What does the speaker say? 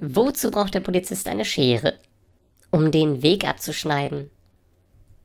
Wozu braucht der Polizist eine Schere? Um den Weg abzuschneiden.